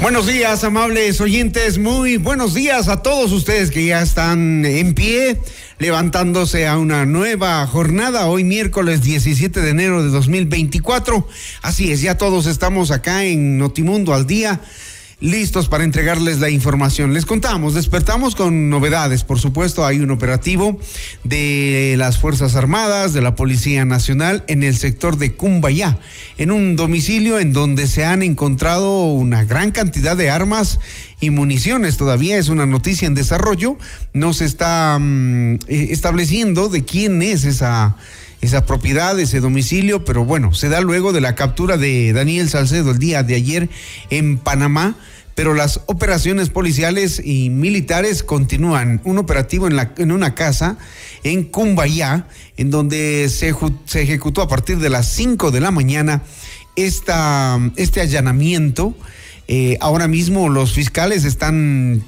Buenos días, amables oyentes. Muy buenos días a todos ustedes que ya están en pie, levantándose a una nueva jornada. Hoy miércoles 17 de enero de 2024. Así es, ya todos estamos acá en Notimundo al día listos para entregarles la información. Les contamos, despertamos con novedades. Por supuesto, hay un operativo de las Fuerzas Armadas, de la Policía Nacional en el sector de Cumbayá, en un domicilio en donde se han encontrado una gran cantidad de armas y municiones. Todavía es una noticia en desarrollo. No se está mm, eh, estableciendo de quién es esa esa propiedad, ese domicilio, pero bueno, se da luego de la captura de Daniel Salcedo el día de ayer en Panamá, pero las operaciones policiales y militares continúan. Un operativo en, una casa en Cumbayá, en donde se, ejecutó a partir de las 5 de la mañana este allanamiento. Eh, ahora mismo los fiscales están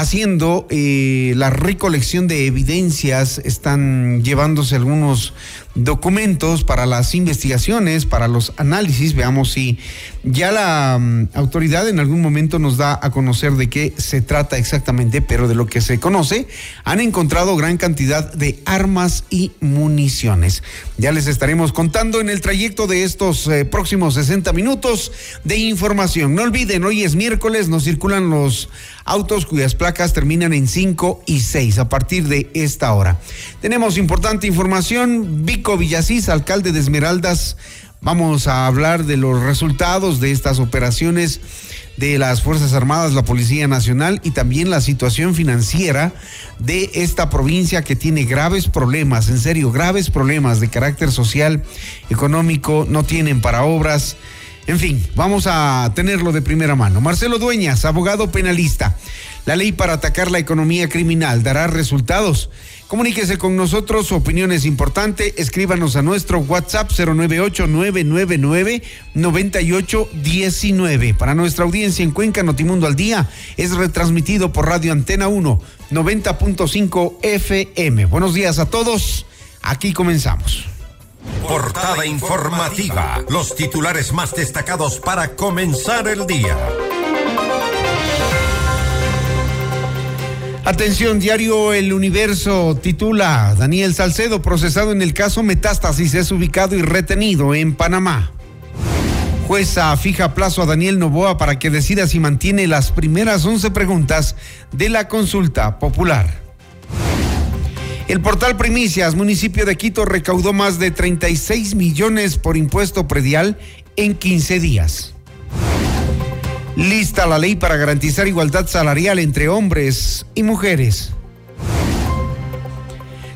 haciendo eh, la recolección de evidencias, están llevándose algunos documentos para las investigaciones, para los análisis. Veamos si ya la mm, autoridad en algún momento nos da a conocer de qué se trata exactamente, pero de lo que se conoce, han encontrado gran cantidad de armas y municiones. Ya les estaremos contando en el trayecto de estos eh, próximos 60 minutos de información. No olviden, hoy es miércoles, nos circulan los autos cuyas placas terminan en 5 y 6 a partir de esta hora. Tenemos importante información. Villasís, alcalde de Esmeraldas, vamos a hablar de los resultados de estas operaciones de las Fuerzas Armadas, la Policía Nacional y también la situación financiera de esta provincia que tiene graves problemas, en serio, graves problemas de carácter social, económico, no tienen para obras. En fin, vamos a tenerlo de primera mano. Marcelo Dueñas, abogado penalista. La ley para atacar la economía criminal dará resultados. Comuníquese con nosotros, su opinión es importante. Escríbanos a nuestro WhatsApp 098-999-9819. Para nuestra audiencia en Cuenca, Notimundo al Día es retransmitido por Radio Antena 1, 90.5 FM. Buenos días a todos. Aquí comenzamos. Portada informativa. Los titulares más destacados para comenzar el día. Atención, diario El Universo titula Daniel Salcedo procesado en el caso Metástasis es ubicado y retenido en Panamá. Jueza fija plazo a Daniel Novoa para que decida si mantiene las primeras 11 preguntas de la consulta popular. El portal Primicias, municipio de Quito, recaudó más de 36 millones por impuesto predial en 15 días. Lista la ley para garantizar igualdad salarial entre hombres y mujeres.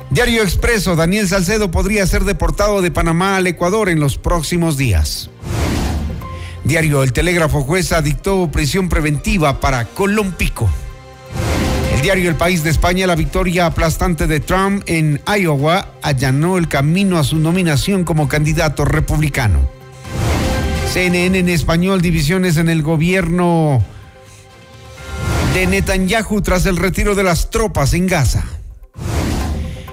Diario Expreso, Daniel Salcedo podría ser deportado de Panamá al Ecuador en los próximos días. Diario El Telégrafo Jueza dictó prisión preventiva para Colompico. El diario El País de España, la victoria aplastante de Trump en Iowa allanó el camino a su nominación como candidato republicano. CNN en español, divisiones en el gobierno de Netanyahu tras el retiro de las tropas en Gaza.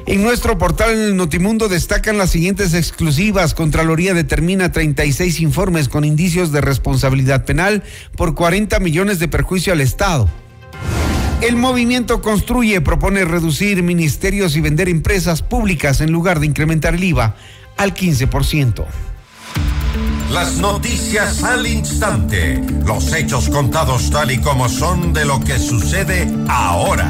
En nuestro portal Notimundo destacan las siguientes exclusivas. Contraloría determina 36 informes con indicios de responsabilidad penal por 40 millones de perjuicio al Estado. El movimiento Construye propone reducir ministerios y vender empresas públicas en lugar de incrementar el IVA al 15%. Las noticias al instante. Los hechos contados tal y como son de lo que sucede ahora.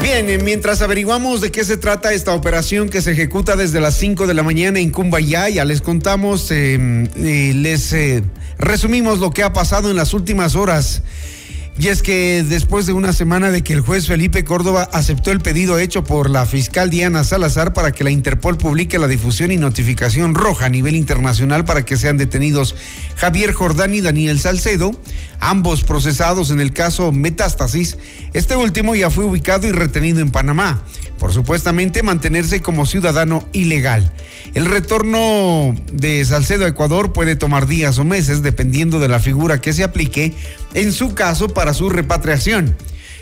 Bien, mientras averiguamos de qué se trata esta operación que se ejecuta desde las 5 de la mañana en Cumbayá, ya les contamos, eh, les eh, resumimos lo que ha pasado en las últimas horas. Y es que después de una semana de que el juez Felipe Córdoba aceptó el pedido hecho por la fiscal Diana Salazar para que la Interpol publique la difusión y notificación roja a nivel internacional para que sean detenidos Javier Jordán y Daniel Salcedo, ambos procesados en el caso Metástasis, este último ya fue ubicado y retenido en Panamá por supuestamente mantenerse como ciudadano ilegal. El retorno de Salcedo a Ecuador puede tomar días o meses dependiendo de la figura que se aplique en su caso para su repatriación.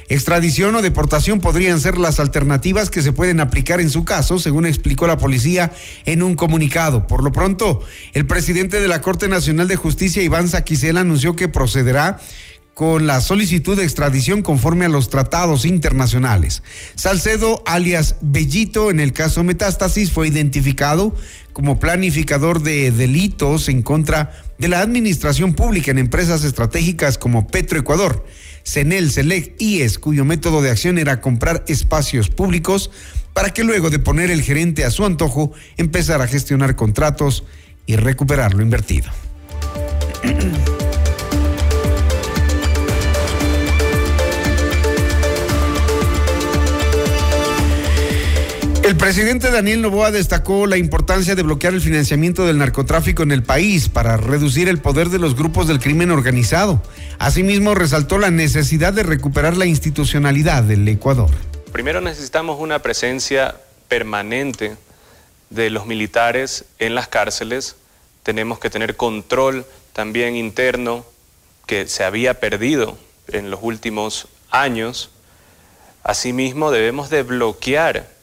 Extradición o deportación podrían ser las alternativas que se pueden aplicar en su caso, según explicó la policía en un comunicado. Por lo pronto, el presidente de la Corte Nacional de Justicia, Iván Saquicela, anunció que procederá con la solicitud de extradición conforme a los tratados internacionales. Salcedo, alias Bellito, en el caso Metástasis, fue identificado como planificador de delitos en contra de la administración pública en empresas estratégicas como Petroecuador, Senel, Selec, IES, cuyo método de acción era comprar espacios públicos para que luego de poner el gerente a su antojo empezara a gestionar contratos y recuperar lo invertido. presidente Daniel Novoa destacó la importancia de bloquear el financiamiento del narcotráfico en el país para reducir el poder de los grupos del crimen organizado. Asimismo, resaltó la necesidad de recuperar la institucionalidad del Ecuador. Primero necesitamos una presencia permanente de los militares en las cárceles. Tenemos que tener control también interno que se había perdido en los últimos años. Asimismo, debemos de bloquear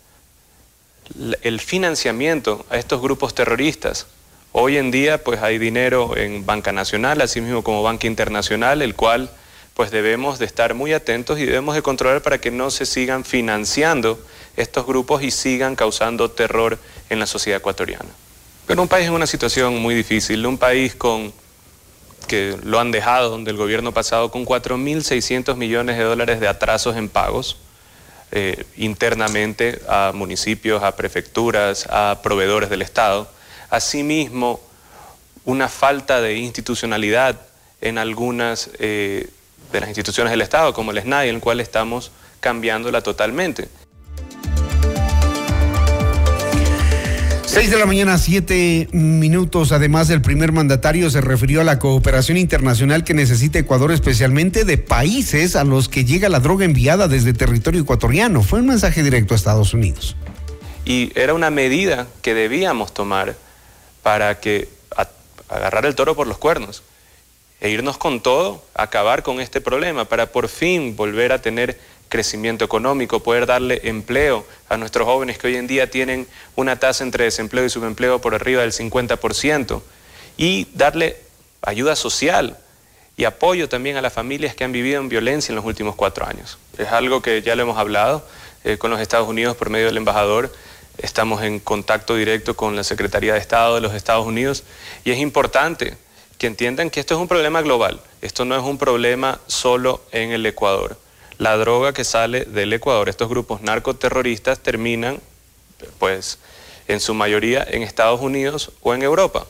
el financiamiento a estos grupos terroristas. Hoy en día pues hay dinero en Banca Nacional, así mismo como Banca Internacional, el cual pues debemos de estar muy atentos y debemos de controlar para que no se sigan financiando estos grupos y sigan causando terror en la sociedad ecuatoriana. Pero un país en una situación muy difícil, un país con que lo han dejado, donde el gobierno pasado con 4.600 millones de dólares de atrasos en pagos, eh, internamente a municipios, a prefecturas, a proveedores del Estado. Asimismo, una falta de institucionalidad en algunas eh, de las instituciones del Estado, como el SNAI, en el cual estamos cambiándola totalmente. 6 de la mañana, siete minutos. Además, el primer mandatario se refirió a la cooperación internacional que necesita Ecuador, especialmente de países a los que llega la droga enviada desde territorio ecuatoriano. Fue un mensaje directo a Estados Unidos. Y era una medida que debíamos tomar para que agarrar el toro por los cuernos e irnos con todo, acabar con este problema, para por fin volver a tener crecimiento económico, poder darle empleo a nuestros jóvenes que hoy en día tienen una tasa entre desempleo y subempleo por arriba del 50%, y darle ayuda social y apoyo también a las familias que han vivido en violencia en los últimos cuatro años. Es algo que ya lo hemos hablado eh, con los Estados Unidos por medio del embajador. Estamos en contacto directo con la Secretaría de Estado de los Estados Unidos y es importante que entiendan que esto es un problema global. Esto no es un problema solo en el Ecuador la droga que sale del Ecuador, estos grupos narcoterroristas terminan, pues, en su mayoría en Estados Unidos o en Europa.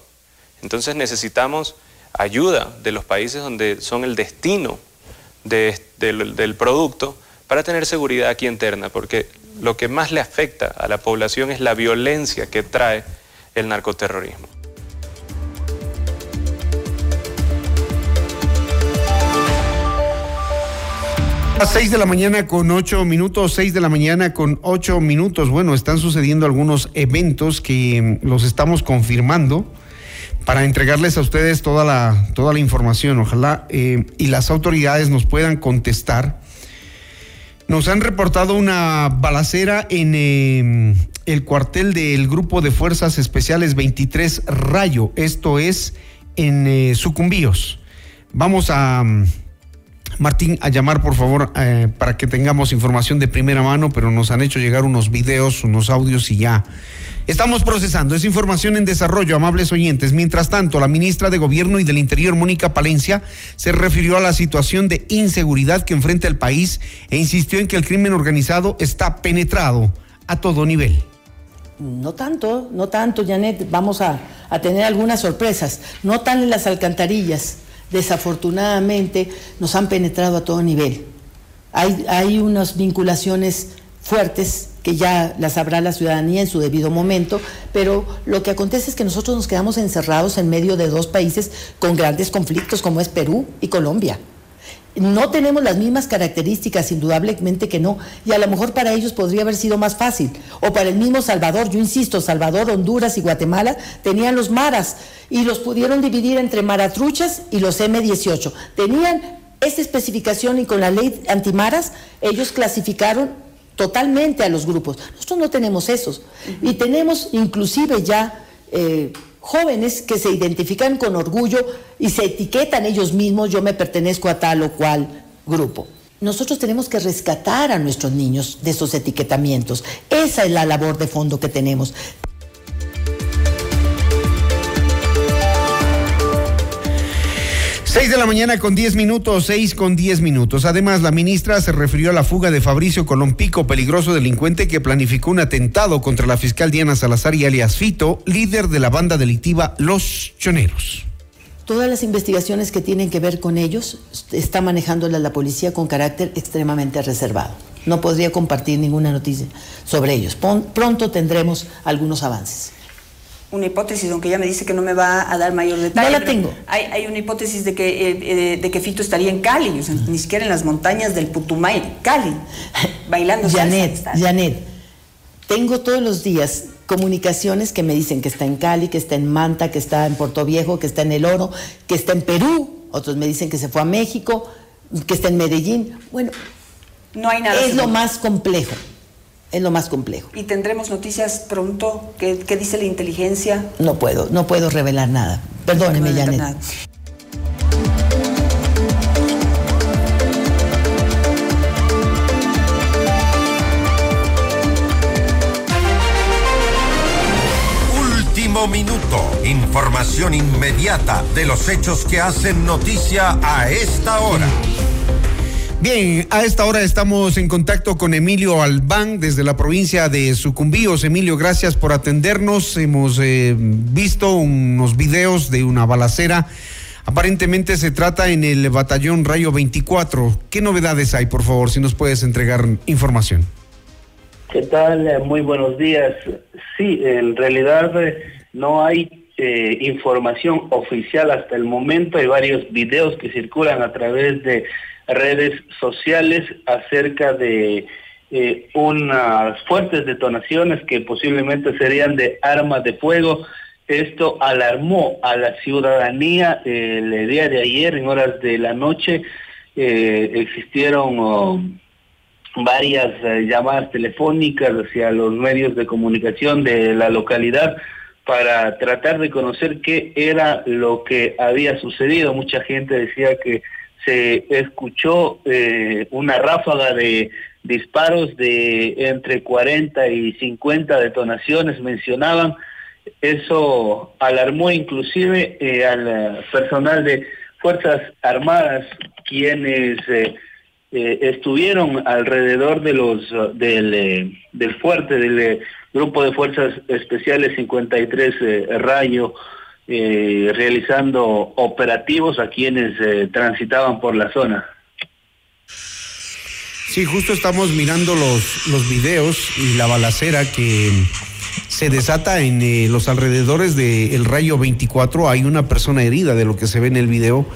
Entonces necesitamos ayuda de los países donde son el destino del producto para tener seguridad aquí interna, porque lo que más le afecta a la población es la violencia que trae el narcoterrorismo. 6 de la mañana con 8 minutos, 6 de la mañana con 8 minutos. Bueno, están sucediendo algunos eventos que mm, los estamos confirmando para entregarles a ustedes toda la, toda la información. Ojalá eh, y las autoridades nos puedan contestar. Nos han reportado una balacera en eh, el cuartel del Grupo de Fuerzas Especiales 23 Rayo. Esto es en eh, Sucumbíos. Vamos a mm, Martín, a llamar por favor eh, para que tengamos información de primera mano, pero nos han hecho llegar unos videos, unos audios y ya. Estamos procesando esa información en desarrollo, amables oyentes. Mientras tanto, la ministra de Gobierno y del Interior, Mónica Palencia, se refirió a la situación de inseguridad que enfrenta el país e insistió en que el crimen organizado está penetrado a todo nivel. No tanto, no tanto, Janet. Vamos a, a tener algunas sorpresas. No tan en las alcantarillas. Desafortunadamente nos han penetrado a todo nivel. Hay, hay unas vinculaciones fuertes que ya las sabrá la ciudadanía en su debido momento, pero lo que acontece es que nosotros nos quedamos encerrados en medio de dos países con grandes conflictos como es Perú y Colombia. No tenemos las mismas características, indudablemente que no, y a lo mejor para ellos podría haber sido más fácil, o para el mismo Salvador, yo insisto, Salvador, Honduras y Guatemala tenían los maras y los pudieron dividir entre maratruchas y los M18. Tenían esta especificación y con la ley antimaras ellos clasificaron totalmente a los grupos. Nosotros no tenemos esos. Y tenemos inclusive ya eh, jóvenes que se identifican con orgullo y se etiquetan ellos mismos, yo me pertenezco a tal o cual grupo. Nosotros tenemos que rescatar a nuestros niños de esos etiquetamientos. Esa es la labor de fondo que tenemos. 6 de la mañana con 10 minutos, 6 con 10 minutos. Además, la ministra se refirió a la fuga de Fabricio Colompico, peligroso delincuente que planificó un atentado contra la fiscal Diana Salazar y alias Fito, líder de la banda delictiva Los Choneros. Todas las investigaciones que tienen que ver con ellos está manejándolas la policía con carácter extremadamente reservado. No podría compartir ninguna noticia sobre ellos. Pronto tendremos algunos avances una hipótesis, aunque ella me dice que no me va a dar mayor detalle. No la tengo. Hay, hay una hipótesis de que, eh, eh, de que Fito estaría en Cali, ni siquiera en las montañas del Putumay, Cali, bailando Janet, Janet, tengo todos los días comunicaciones que me dicen que está en Cali, que está en Manta, que está en Puerto Viejo, que está en El Oro, que está en Perú, otros me dicen que se fue a México, que está en Medellín. Bueno, no hay nada. Es lo más complejo es lo más complejo. ¿Y tendremos noticias pronto? ¿Qué, dice la inteligencia? No puedo, no puedo revelar nada. Perdóneme, no Janet. Último minuto. Información inmediata de los hechos que hacen noticia a esta hora. Bien, a esta hora estamos en contacto con Emilio Albán desde la provincia de Sucumbíos. Emilio, gracias por atendernos. Hemos eh, visto unos videos de una balacera. Aparentemente se trata en el batallón Rayo 24. ¿Qué novedades hay, por favor, si nos puedes entregar información? ¿Qué tal? Eh, muy buenos días. Sí, en realidad eh, no hay información oficial hasta el momento. Hay varios videos que circulan a través de redes sociales acerca de eh, unas fuertes detonaciones que posiblemente serían de armas de fuego. Esto alarmó a la ciudadanía el día de ayer en horas de la noche. Eh, existieron oh, varias eh, llamadas telefónicas hacia los medios de comunicación de la localidad para tratar de conocer qué era lo que había sucedido. Mucha gente decía que se escuchó eh, una ráfaga de disparos de entre 40 y 50 detonaciones, mencionaban. Eso alarmó inclusive eh, al personal de Fuerzas Armadas, quienes eh, estuvieron alrededor de los del, del fuerte, del grupo de Fuerzas Especiales 53 Rayo, eh, realizando operativos a quienes eh, transitaban por la zona. Sí, justo estamos mirando los, los videos y la balacera que se desata en eh, los alrededores del Rayo 24. Hay una persona herida de lo que se ve en el video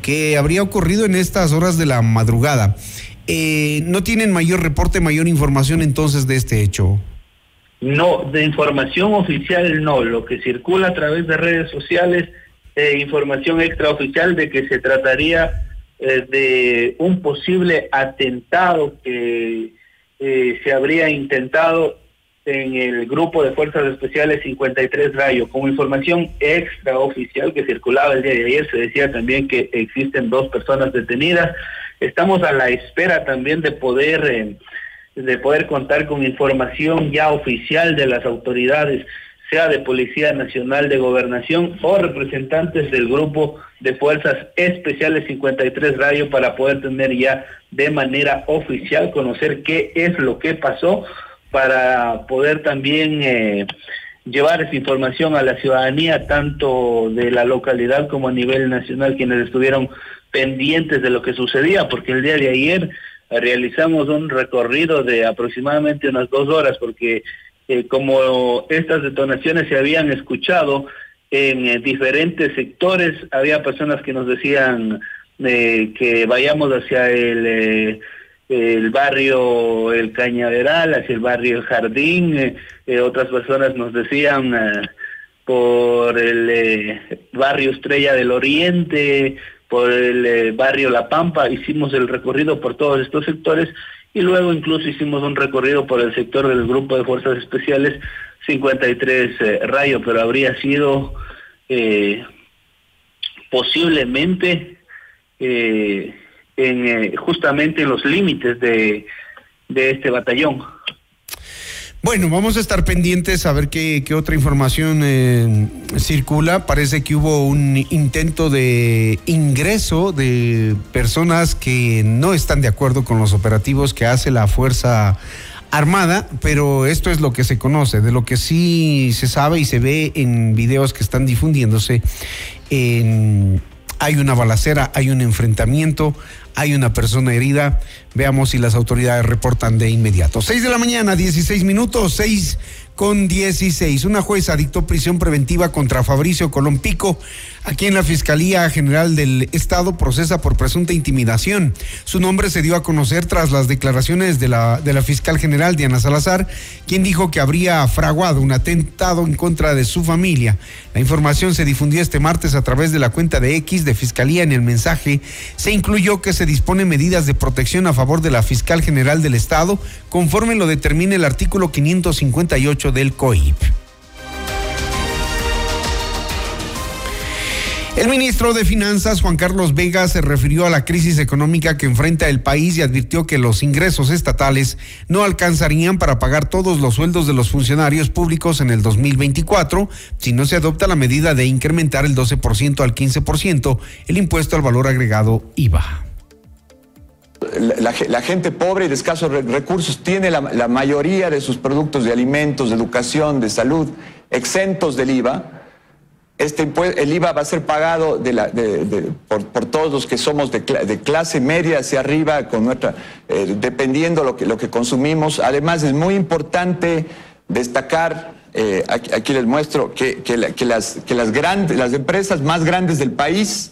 que habría ocurrido en estas horas de la madrugada. ¿No tienen mayor reporte, mayor información entonces de este hecho? No, de información oficial no, lo que circula a través de redes sociales, eh, información extraoficial de que se trataría eh, de un posible atentado que eh, se habría intentado en el grupo de Fuerzas Especiales 53 Rayo. Como información extraoficial que circulaba el día de ayer, se decía también que existen dos personas detenidas estamos a la espera también de poder de poder contar con información ya oficial de las autoridades, sea de Policía Nacional de Gobernación o representantes del grupo de Fuerzas Especiales 53 Radio para poder tener ya de manera oficial conocer qué es lo que pasó para poder también eh, llevar esa información a la ciudadanía, tanto de la localidad como a nivel nacional, quienes estuvieron pendientes de lo que sucedía, porque el día de ayer realizamos un recorrido de aproximadamente unas dos horas, porque eh, como estas detonaciones se habían escuchado en eh, diferentes sectores, había personas que nos decían eh, que vayamos hacia el, el barrio El Cañaveral, hacia el barrio El Jardín, otras personas nos decían por el barrio Estrella del Oriente, por el barrio La Pampa, hicimos el recorrido por todos estos sectores y luego incluso hicimos un recorrido por el sector del grupo de fuerzas especiales 53 eh, Rayo, pero habría sido eh, posiblemente eh, en, justamente en los límites de, de este batallón. Bueno, vamos a estar pendientes a ver qué, otra información eh, circula. Parece que hubo un intento de ingreso de personas que no están de acuerdo con los operativos que hace la Fuerza Armada, pero esto es lo que se conoce, de lo que sí se sabe y se ve en videos que están difundiéndose. hay una balacera, hay un enfrentamiento, hay una persona herida. Veamos si las autoridades reportan de inmediato. 6 de la mañana, 16 minutos, 6 con 16. Una jueza dictó prisión preventiva contra Fabricio Colompico Aquí en la Fiscalía General del Estado procesa por presunta intimidación. Su nombre se dio a conocer tras las declaraciones de la, de la fiscal general Diana Salazar, quien dijo que habría fraguado un atentado en contra de su familia. La información se difundió este martes a través de la cuenta de X de Fiscalía. En el mensaje se incluyó que se dispone medidas de protección a favor de la fiscal general del Estado, conforme lo determine el artículo 558 del COIP. El ministro de Finanzas, Juan Carlos Vega, se refirió a la crisis económica que enfrenta el país y advirtió que los ingresos estatales no alcanzarían para pagar todos los sueldos de los funcionarios públicos en el 2024 si no se adopta la medida de incrementar el 12% al 15% el impuesto al valor agregado IVA. La, gente pobre y de escasos recursos tiene la, mayoría de sus productos de alimentos, de educación, de salud exentos del IVA este el IVA va a ser pagado por, todos los que somos de, clase media hacia arriba, con nuestra, eh, dependiendo lo que, lo que consumimos. Además, es muy importante destacar, eh, aquí, les muestro, que, las, que las, grandes, las empresas más grandes del país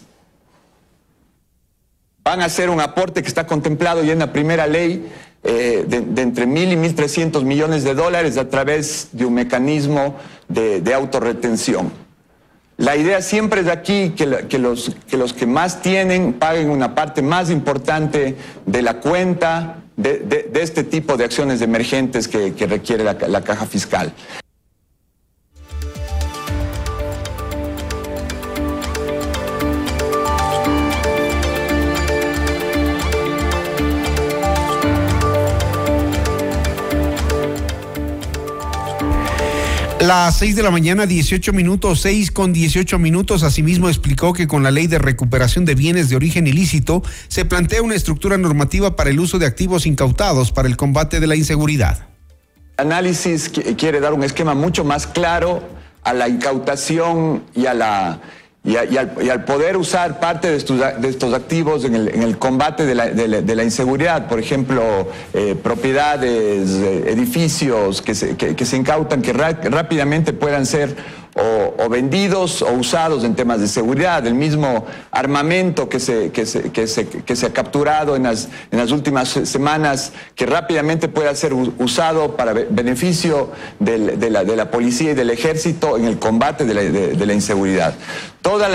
van a hacer un aporte que está contemplado ya en la primera ley eh, de, entre mil y mil trescientos millones de dólares a través de un mecanismo de, de autorretención. La idea siempre es aquí que, los, que los que más tienen paguen una parte más importante de la cuenta de, este tipo de acciones emergentes que, requiere la caja fiscal. Las 6 de la mañana, 18 minutos, 6 con 18 minutos. Asimismo, explicó que con la ley de recuperación de bienes de origen ilícito se plantea una estructura normativa para el uso de activos incautados para el combate de la inseguridad. Análisis quiere dar un esquema mucho más claro a la incautación y a la y, al, poder usar parte de estos, activos en el, combate de la, inseguridad, por ejemplo, eh, propiedades, eh, edificios que se, que, se, incautan, que rápidamente puedan ser o, vendidos o usados en temas de seguridad, el mismo armamento que se, que se, que se, que se ha capturado en las, en las últimas semanas, que rápidamente pueda ser usado para beneficio de, la, de, la, policía y del ejército en el combate de la, inseguridad. todas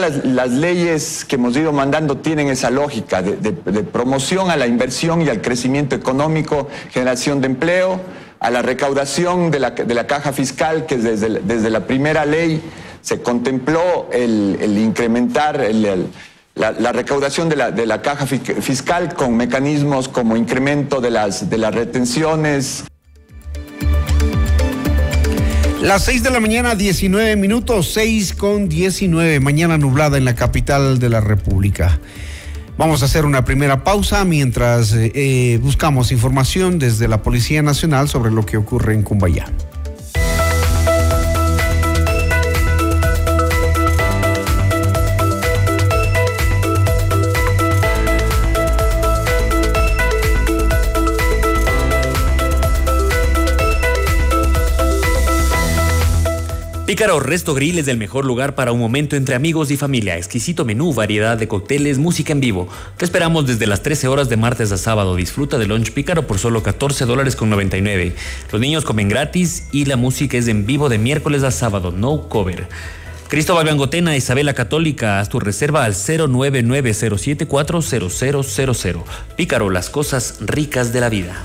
las, las, leyes que hemos ido mandando tienen esa lógica de promoción a la inversión y al crecimiento económico, generación de empleo a la recaudación de la, de la caja fiscal, que desde, desde la primera ley se contempló el, incrementar la, recaudación de la, de la caja fiscal con mecanismos como incremento de las, de las retenciones. Las 6 de la mañana, 19 minutos, 6 con 19, mañana nublada en la capital de la República. Vamos a hacer una primera pausa mientras eh, eh, buscamos información desde la Policía Nacional sobre lo que ocurre en Cumbayá. Pícaro Resto Grill es el mejor lugar para un momento entre amigos y familia. Exquisito menú, variedad de cócteles, música en vivo. Te esperamos desde las 13 horas de martes a sábado. Disfruta de lunch Pícaro por solo 14 dólares con 99. Los niños comen gratis y la música es en vivo de miércoles a sábado. No cover. Cristóbal Gangotena, Isabela Católica, haz tu reserva al 09907400000. Pícaro, las cosas ricas de la vida.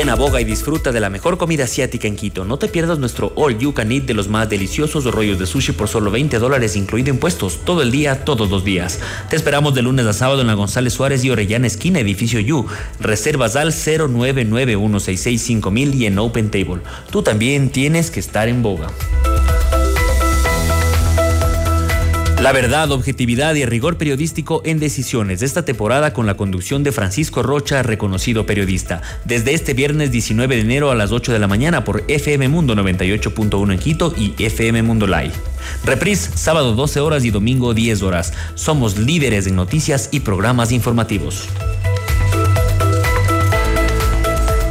Ven a Boga y disfruta de la mejor comida asiática en Quito. No te pierdas nuestro All You Can Eat de los más deliciosos rollos de sushi por solo 20 dólares, incluido impuestos, todo el día, todos los días. Te esperamos de lunes a sábado en la González Suárez y Orellana Esquina, edificio You. Reservas al 0991665000 y en Open Table. Tú también tienes que estar en Boga. La verdad, objetividad y rigor periodístico en decisiones de esta temporada con la conducción de Francisco Rocha, reconocido periodista. Desde este viernes 19 de enero a las 8 de la mañana por FM Mundo 98.1 en Quito y FM Mundo Live. Reprise sábado 12 horas y domingo 10 horas. Somos líderes en noticias y programas informativos.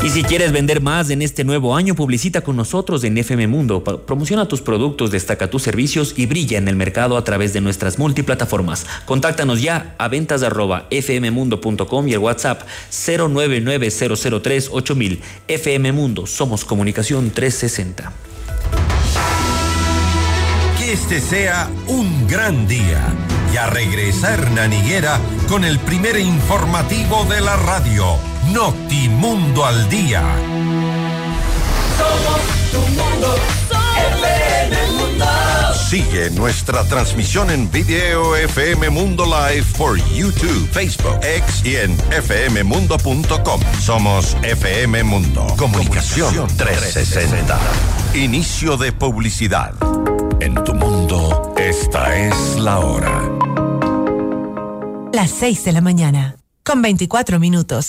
Y si quieres vender más en este nuevo año, publicita con nosotros en FM Mundo. Promociona tus productos, destaca tus servicios y brilla en el mercado a través de nuestras multiplataformas. Contáctanos ya a ventas y el WhatsApp 099-003-8000. FM Mundo, somos comunicación 360. Que este sea un gran día y a regresar Naniguera con el primer informativo de la radio Notimundo al Día. Somos tu mundo, FM Mundo. Sigue nuestra transmisión en video FM Mundo Live por YouTube, Facebook, X y en fmmundo.com. Somos FM Mundo. Comunicación 360. Inicio de publicidad. En tu mundo, esta es la hora. Las 6 de la mañana, con 24 minutos.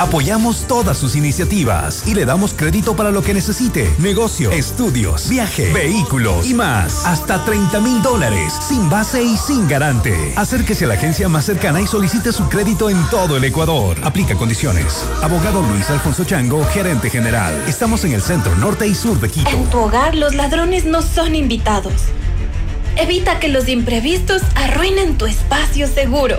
Apoyamos todas sus iniciativas y le damos crédito para lo que necesite. Negocio, estudios, viaje, vehículos y más. Hasta 30 mil dólares, sin base y sin garante. Acérquese a la agencia más cercana y solicite su crédito en todo el Ecuador. Aplica condiciones. Abogado Luis Alfonso Chango, gerente general. Estamos en el centro norte y sur de Quito. En tu hogar los ladrones no son invitados. Evita que los imprevistos arruinen tu espacio seguro.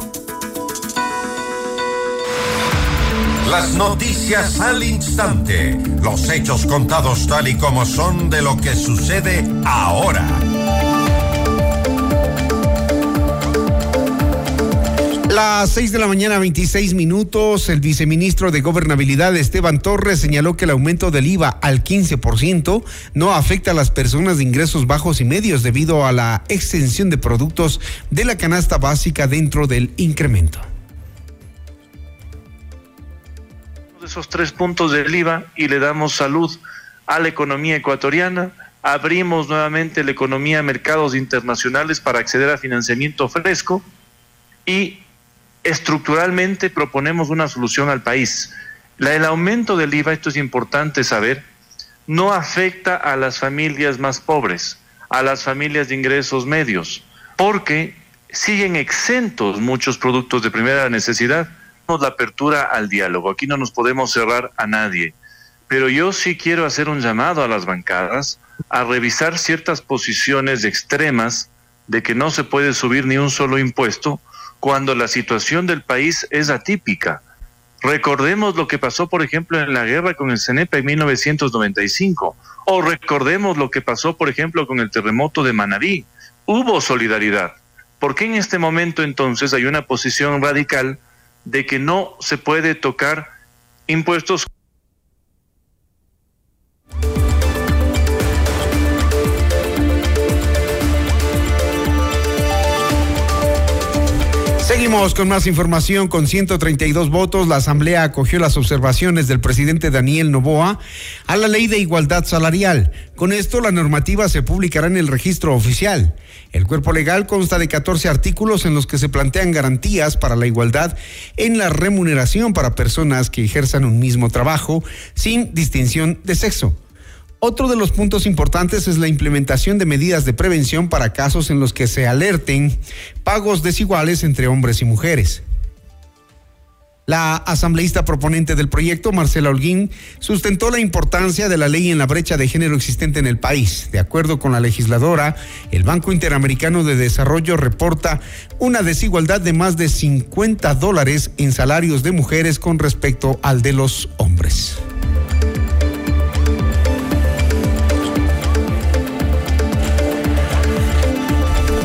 Las noticias al instante. Los hechos contados tal y como son de lo que sucede ahora. Las 6 de la mañana, 26 minutos, el viceministro de Gobernabilidad Esteban Torres señaló que el aumento del IVA al 15% no afecta a las personas de ingresos bajos y medios debido a la extensión de productos de la canasta básica dentro del incremento. Esos tres puntos del IVA y le damos salud a la economía ecuatoriana. Abrimos nuevamente la economía a mercados internacionales para acceder a financiamiento fresco y estructuralmente proponemos una solución al país. La, el aumento del IVA, esto es importante saber, no afecta a las familias más pobres, a las familias de ingresos medios, porque siguen exentos muchos productos de primera necesidad la apertura al diálogo. Aquí no nos podemos cerrar a nadie. Pero yo sí quiero hacer un llamado a las bancadas a revisar ciertas posiciones extremas de que no se puede subir ni un solo impuesto cuando la situación del país es atípica. Recordemos lo que pasó, por ejemplo, en la guerra con el CENEPA en 1995, o recordemos lo que pasó, por ejemplo, con el terremoto de Manabí. Hubo solidaridad. ¿Por qué en este momento entonces hay una posición radical de que no se puede tocar impuestos. Seguimos con más información. Con 132 votos, la Asamblea acogió las observaciones del presidente Daniel Novoa a la ley de igualdad salarial. Con esto, la normativa se publicará en el registro oficial. El cuerpo legal consta de 14 artículos en los que se plantean garantías para la igualdad en la remuneración para personas que ejerzan un mismo trabajo sin distinción de sexo. Otro de los puntos importantes es la implementación de medidas de prevención para casos en los que se alerten pagos desiguales entre hombres y mujeres. La asambleísta proponente del proyecto, Marcela Holguín, sustentó la importancia de la ley en la brecha de género existente en el país. De acuerdo con la legisladora, el Banco Interamericano de Desarrollo reporta una desigualdad de más de 50 dólares en salarios de mujeres con respecto al de los hombres.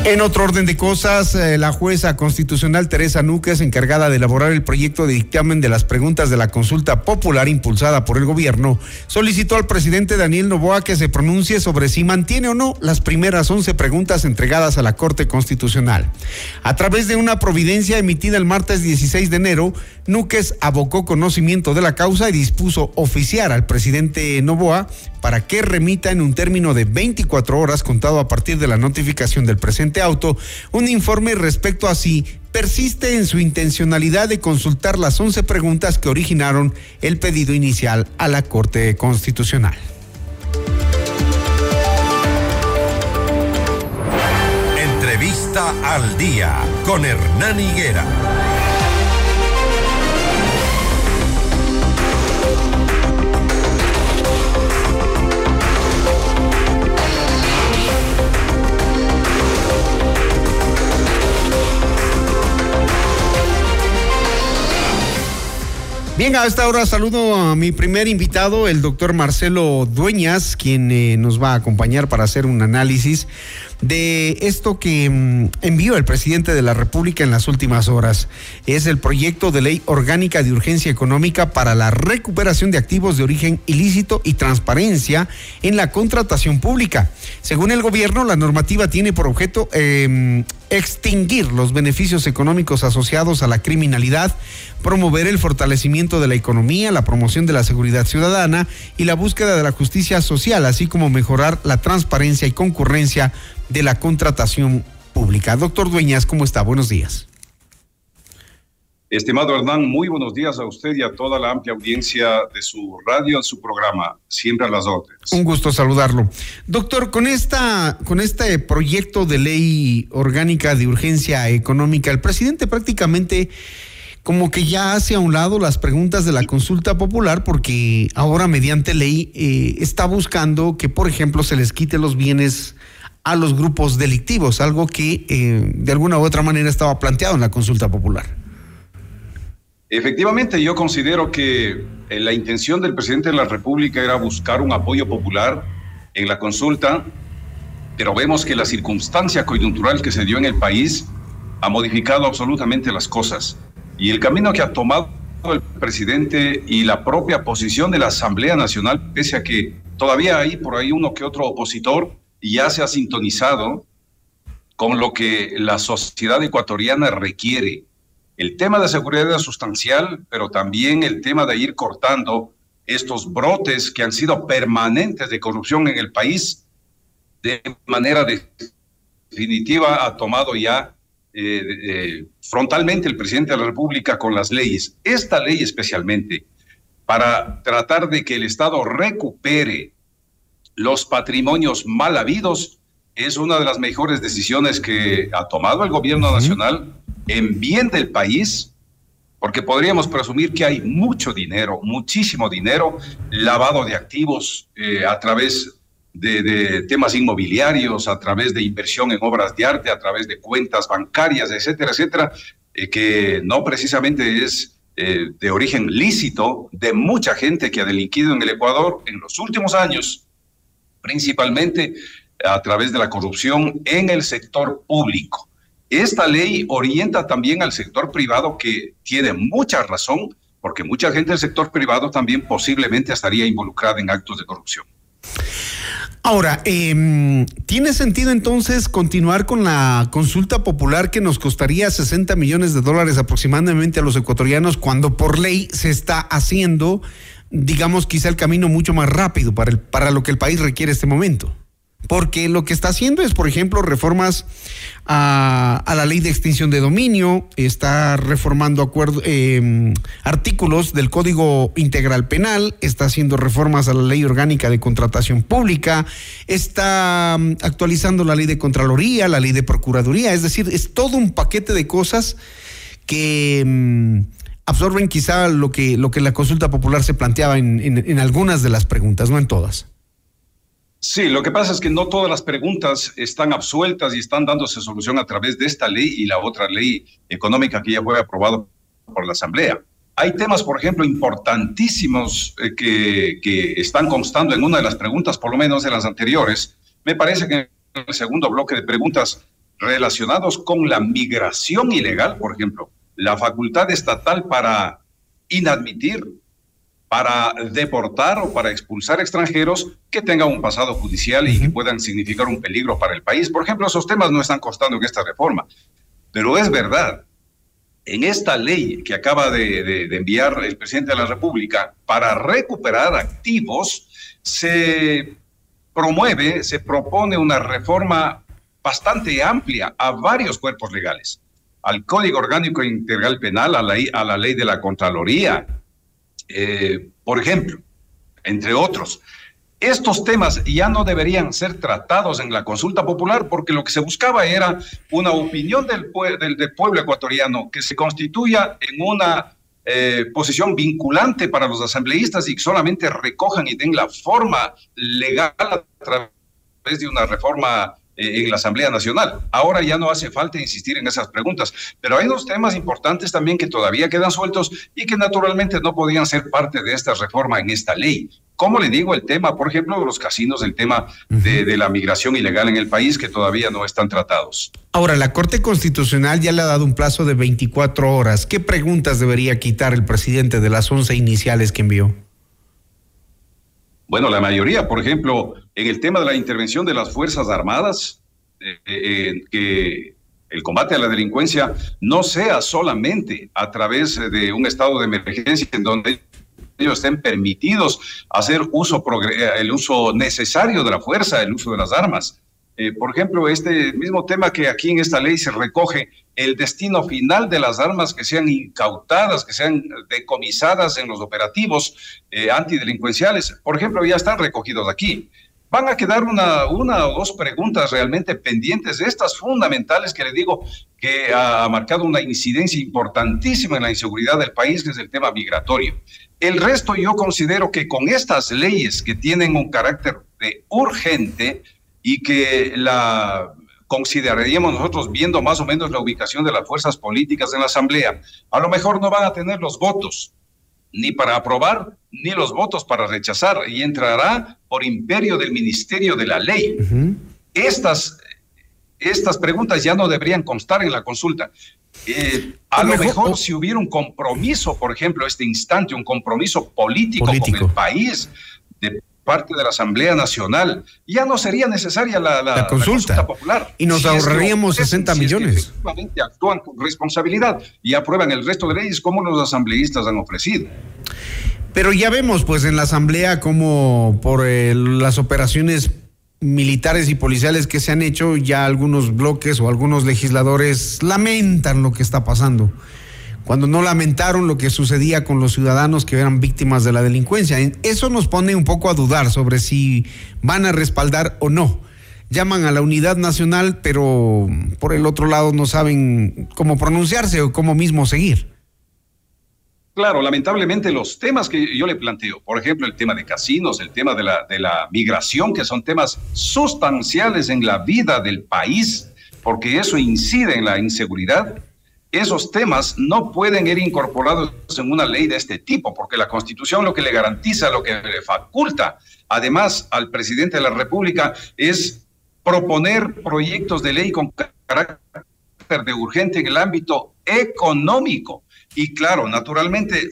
En otro orden de cosas, eh, la jueza constitucional Teresa Núquez, encargada de elaborar el proyecto de dictamen de las preguntas de la consulta popular impulsada por el gobierno, solicitó al presidente Daniel Novoa que se pronuncie sobre si mantiene o no las primeras 11 preguntas entregadas a la Corte Constitucional. A través de una providencia emitida el martes 16 de enero, Núquez abocó conocimiento de la causa y dispuso oficiar al presidente Novoa para que remita en un término de 24 horas contado a partir de la notificación del presente auto un informe respecto a si persiste en su intencionalidad de consultar las 11 preguntas que originaron el pedido inicial a la Corte Constitucional. Entrevista al día con Hernán Higuera. Bien, a esta hora saludo a mi primer invitado, el doctor Marcelo Dueñas, quien eh, nos va a acompañar para hacer un análisis de esto que mm, envió el presidente de la República en las últimas horas. Es el proyecto de ley orgánica de urgencia económica para la recuperación de activos de origen ilícito y transparencia en la contratación pública. Según el gobierno, la normativa tiene por objeto em, extinguir los beneficios económicos asociados a la criminalidad, promover el fortalecimiento de la economía, la promoción de la seguridad ciudadana y la búsqueda de la justicia social, así como mejorar la transparencia y concurrencia de la contratación pública. Doctor Dueñas, ¿cómo está? Buenos días. Estimado Hernán, muy buenos días a usted y a toda la amplia audiencia de su radio, su programa, siempre a las órdenes. Un gusto saludarlo. Doctor, con esta, con este proyecto de ley orgánica de urgencia económica, el presidente prácticamente como que ya hace a un lado las preguntas de la consulta popular porque ahora mediante ley eh, está buscando que, por ejemplo, se les quite los bienes a los grupos delictivos, algo que eh, de alguna u otra manera estaba planteado en la consulta popular. Efectivamente, yo considero que eh, la intención del presidente de la República era buscar un apoyo popular en la consulta, pero vemos que la circunstancia coyuntural que se dio en el país ha modificado absolutamente las cosas. Y el camino que ha tomado el presidente y la propia posición de la Asamblea Nacional, pese a que todavía hay por ahí uno que otro opositor, ya se ha sintonizado con lo que la sociedad ecuatoriana requiere. El tema de seguridad es sustancial, pero también el tema de ir cortando estos brotes que han sido permanentes de corrupción en el país, de manera definitiva ha tomado ya eh, eh, frontalmente el presidente de la República con las leyes. Esta ley especialmente, para tratar de que el Estado recupere los patrimonios mal habidos es una de las mejores decisiones que ha tomado el gobierno nacional en bien del país, porque podríamos presumir que hay mucho dinero, muchísimo dinero lavado de activos eh, a través de, temas inmobiliarios, a través de inversión en obras de arte, a través de cuentas bancarias, etcétera, etcétera, eh, que no precisamente es eh, de origen lícito de mucha gente que ha delinquido en el Ecuador en los últimos años principalmente a través de la corrupción en el sector público. Esta ley orienta también al sector privado que tiene mucha razón, porque mucha gente del sector privado también posiblemente estaría involucrada en actos de corrupción. Ahora, em, ¿tiene sentido entonces continuar con la consulta popular que nos costaría 60 millones de dólares aproximadamente a los ecuatorianos cuando por ley se está haciendo digamos, quizá el camino mucho más rápido para, para lo que el país requiere este momento. Porque lo que está haciendo es, por ejemplo, reformas a, la ley de extinción de dominio, está reformando acuerdo, em, artículos del Código Integral Penal, está haciendo reformas a la ley orgánica de contratación pública, está mm, actualizando la ley de Contraloría, la ley de Procuraduría, es decir, es todo un paquete de cosas que... Mm, absorben quizá lo que, lo que la consulta popular se planteaba en, en, algunas de las preguntas, no en todas. Sí, lo que pasa es que no todas las preguntas están absueltas y están dándose solución a través de esta ley y la otra ley económica que ya fue aprobada por la Asamblea. Hay temas, por ejemplo, importantísimos eh, que, que están constando en una de las preguntas, por lo menos de las anteriores. Me parece que en el segundo bloque de preguntas relacionados con la migración ilegal, por ejemplo, la facultad estatal para inadmitir, para deportar o para expulsar extranjeros que tengan un pasado judicial y que puedan significar un peligro para el país. Por ejemplo, esos temas no están costando en esta reforma. Pero es verdad, en esta ley que acaba de, enviar el presidente de la República para recuperar activos, se promueve, se propone una reforma bastante amplia a varios cuerpos legales, al Código Orgánico Integral Penal, a la, a la ley de la Contraloría, eh, por ejemplo, entre otros. Estos temas ya no deberían ser tratados en la consulta popular porque lo que se buscaba era una opinión del, del, pueblo ecuatoriano que se constituya en una eh, posición vinculante para los asambleístas y que solamente recojan y den la forma legal a través de una reforma en la Asamblea Nacional. Ahora ya no hace falta insistir en esas preguntas, pero hay dos temas importantes también que todavía quedan sueltos y que naturalmente no podían ser parte de esta reforma en esta ley. ¿Cómo le digo el tema, por ejemplo, de los casinos, el tema de, de, la migración ilegal en el país que todavía no están tratados? Ahora, la Corte Constitucional ya le ha dado un plazo de 24 horas. ¿Qué preguntas debería quitar el presidente de las 11 iniciales que envió? Bueno, la mayoría, por ejemplo, en el tema de la intervención de las Fuerzas Armadas, eh, eh, que el combate a la delincuencia no sea solamente a través de un estado de emergencia en donde ellos estén permitidos hacer uso el uso necesario de la fuerza, el uso de las armas, eh, por ejemplo, este mismo tema que aquí en esta ley se recoge el destino final de las armas que sean incautadas, que sean decomisadas en los operativos eh, antidelincuenciales, por ejemplo, ya están recogidos aquí. Van a quedar una, una o dos preguntas realmente pendientes de estas fundamentales que le digo que ha marcado una incidencia importantísima en la inseguridad del país, que es el tema migratorio. El resto yo considero que con estas leyes que tienen un carácter de urgente, y que la consideraríamos nosotros viendo más o menos la ubicación de las fuerzas políticas en la Asamblea, a lo mejor no van a tener los votos ni para aprobar ni los votos para rechazar y entrará por imperio del Ministerio de la Ley. Estas estas preguntas ya no deberían constar en la consulta. Eh, a lo mejor, si hubiera un compromiso, por ejemplo, este instante, un compromiso político, político. con el país, de parte de la Asamblea Nacional, ya no sería necesaria la, consulta. popular. Y nos ahorraríamos 60 millones. efectivamente actúan con responsabilidad y aprueban el resto de leyes como los asambleístas han ofrecido. Pero ya vemos, pues, en la Asamblea como por eh, las operaciones militares y policiales que se han hecho, ya algunos bloques o algunos legisladores lamentan lo que está pasando cuando no lamentaron lo que sucedía con los ciudadanos que eran víctimas de la delincuencia. Eso nos pone un poco a dudar sobre si van a respaldar o no. Llaman a la unidad nacional, pero por el otro lado no saben cómo pronunciarse o cómo mismo seguir. Claro, lamentablemente los temas que yo le planteo, por ejemplo, el tema de casinos, el tema de la, de la migración, que son temas sustanciales en la vida del país, porque eso incide en la inseguridad, esos temas no pueden ir incorporados en una ley de este tipo, porque la Constitución lo que le garantiza, lo que le faculta, además al presidente de la República, es proponer proyectos de ley con carácter de urgente en el ámbito económico. Y claro, naturalmente,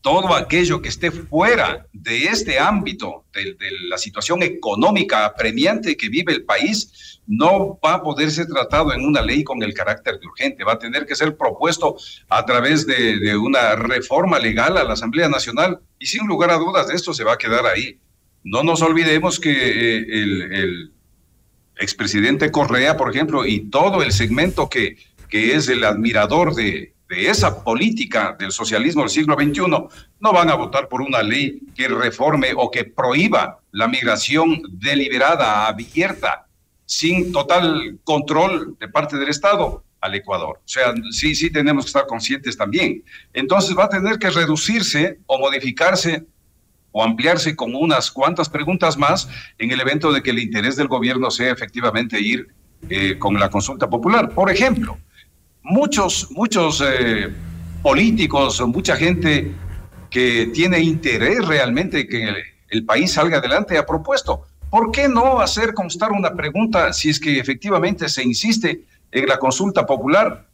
todo aquello que esté fuera de este ámbito, de, la situación económica apremiante que vive el país, no va a poder ser tratado en una ley con el carácter de urgente, va a tener que ser propuesto a través de, una reforma legal a la Asamblea Nacional y sin lugar a dudas esto se va a quedar ahí. No nos olvidemos que eh, el, el expresidente Correa, por ejemplo, y todo el segmento que, que es el admirador de, de esa política del socialismo del siglo XXI, no van a votar por una ley que reforme o que prohíba la migración deliberada, abierta, sin total control de parte del Estado al Ecuador. O sea, sí, sí tenemos que estar conscientes también. Entonces va a tener que reducirse o modificarse o ampliarse con unas cuantas preguntas más en el evento de que el interés del gobierno sea efectivamente ir eh, con la consulta popular. Por ejemplo, muchos, muchos eh, políticos, mucha gente que tiene interés realmente que el, país salga adelante ha propuesto ¿por qué no hacer constar una pregunta si es que efectivamente se insiste en la consulta popular?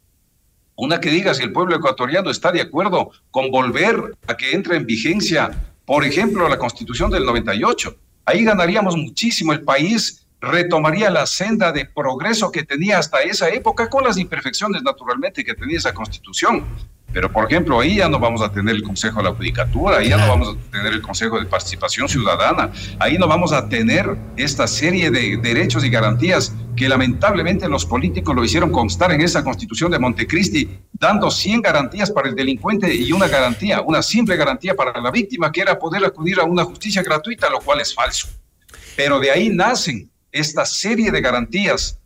Una que diga si el pueblo ecuatoriano está de acuerdo con volver a que entre en vigencia, por ejemplo, la constitución del 98. Ahí ganaríamos muchísimo. El país retomaría la senda de progreso que tenía hasta esa época, con las imperfecciones naturalmente que tenía esa constitución. Pero, por ejemplo, ahí ya no vamos a tener el Consejo de la Judicatura, ahí ya no vamos a tener el Consejo de Participación Ciudadana, ahí no vamos a tener esta serie de derechos y garantías que lamentablemente los políticos lo hicieron constar en esa constitución de Montecristi, dando 100 garantías para el delincuente y una garantía, una simple garantía para la víctima, que era poder acudir a una justicia gratuita, lo cual es falso. Pero de ahí nacen esta serie de garantías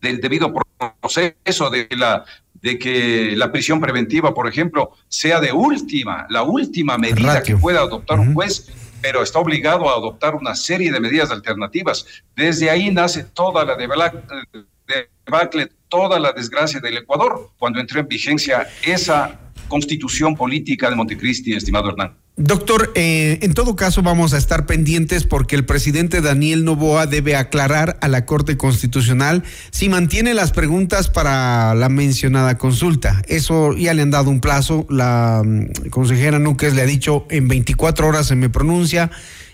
del debido proceso, de la de que la prisión preventiva, por ejemplo, sea de última, la última medida que pueda adoptar un juez, pero está obligado a adoptar una serie de medidas alternativas. Desde ahí nace toda la debacle, toda la desgracia del Ecuador cuando entró en vigencia esa constitución política de Montecristi, estimado Hernán. Doctor, eh, en todo caso vamos a estar pendientes porque el presidente Daniel Novoa debe aclarar a la Corte Constitucional si mantiene las preguntas para la mencionada consulta. Eso ya le han dado un plazo. La mm, consejera Núquez le ha dicho en 24 horas se me pronuncia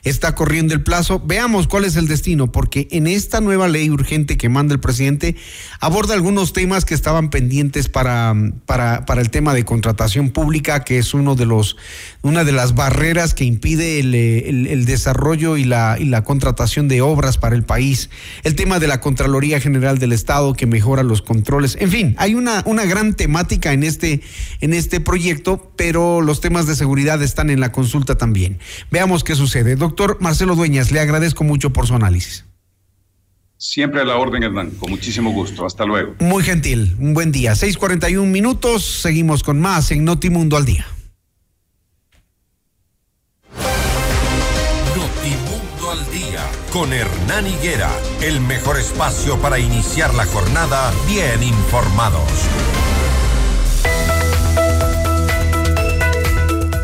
está corriendo el plazo. Veamos cuál es el destino, porque en esta nueva ley urgente que manda el presidente aborda algunos temas que estaban pendientes para, para, para el tema de contratación pública, que es uno de los, una de las barreras que impide el, el, desarrollo y la, y la contratación de obras para el país. El tema de la Contraloría General del Estado que mejora los controles. En fin, hay una, una gran temática en este, en este proyecto, pero los temas de seguridad están en la consulta también. Veamos qué sucede. Doctor Doctor Marcelo Dueñas, le agradezco mucho por su análisis. Siempre a la orden, Hernán, con muchísimo gusto. Hasta luego. Muy gentil, un buen día. 6:41 minutos, seguimos con más en Notimundo al Día. Notimundo al Día, con Hernán Higuera, el mejor espacio para iniciar la jornada bien informados.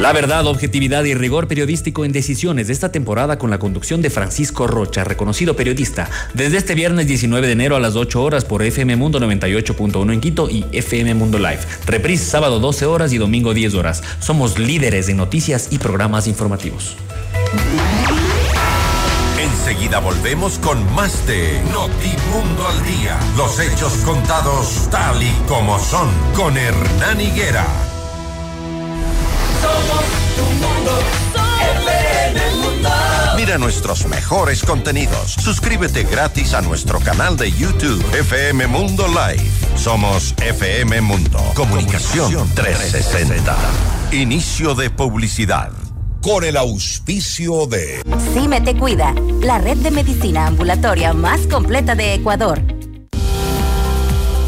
La verdad, objetividad y rigor periodístico en decisiones de esta temporada con la conducción de Francisco Rocha, reconocido periodista, desde este viernes 19 de enero a las 8 horas por FM Mundo 98.1 en Quito y FM Mundo Live. Reprise sábado 12 horas y domingo 10 horas. Somos líderes en noticias y programas informativos. Enseguida volvemos con más de Notimundo al Día. Los hechos contados tal y como son con Hernán Higuera. Somos tu mundo. FM Mundo. Mira nuestros mejores contenidos. Suscríbete gratis a nuestro canal de YouTube FM Mundo Live. Somos FM Mundo. Comunicación 360. Inicio de publicidad. Con el auspicio de Cime Te Cuida, la red de medicina ambulatoria más completa de Ecuador.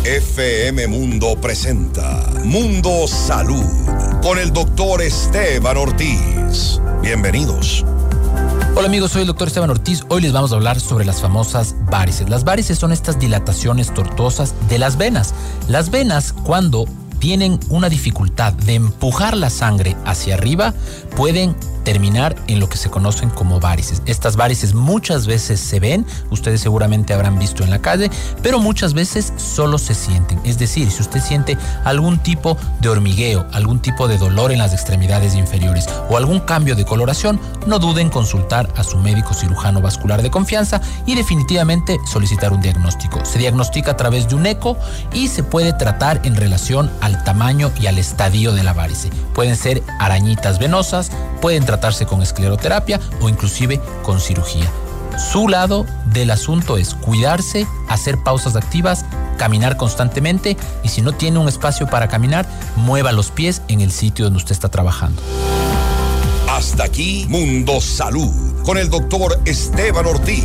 FM Mundo presenta Mundo Salud con el doctor Esteban Ortiz. Bienvenidos. Hola amigos, soy el doctor Esteban Ortiz. Hoy les vamos a hablar sobre las famosas varices. Las varices son estas dilataciones tortuosas de las venas. Las venas cuando tienen una dificultad de empujar la sangre hacia arriba pueden terminar en lo que se conocen como varices. Estas varices muchas veces se ven, ustedes seguramente habrán visto en la calle, pero muchas veces solo se sienten. Es decir, si usted siente algún tipo de hormigueo, algún tipo de dolor en las extremidades inferiores o algún cambio de coloración, no duden en consultar a su médico cirujano vascular de confianza y definitivamente solicitar un diagnóstico. Se diagnostica a través de un eco y se puede tratar en relación al tamaño y al estadio de la varice. Pueden ser arañitas venosas, pueden tratarse con escleroterapia o inclusive con cirugía. Su lado del asunto es cuidarse, hacer pausas activas, caminar constantemente y si no tiene un espacio para caminar, mueva los pies en el sitio donde usted está trabajando. Hasta aquí Mundo Salud con el doctor Esteban Ortiz.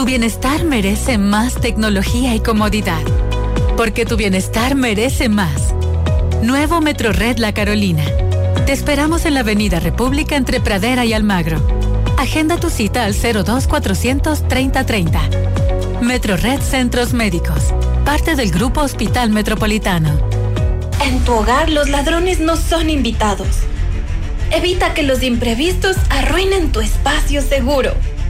Tu bienestar merece más tecnología y comodidad. Porque tu bienestar merece más. Nuevo Metrored La Carolina. Te esperamos en la Avenida República entre Pradera y Almagro. Agenda tu cita al 02 400 3030. Metrored Centros Médicos. Parte del Grupo Hospital Metropolitano. En tu hogar los ladrones no son invitados. Evita que los imprevistos arruinen tu espacio seguro.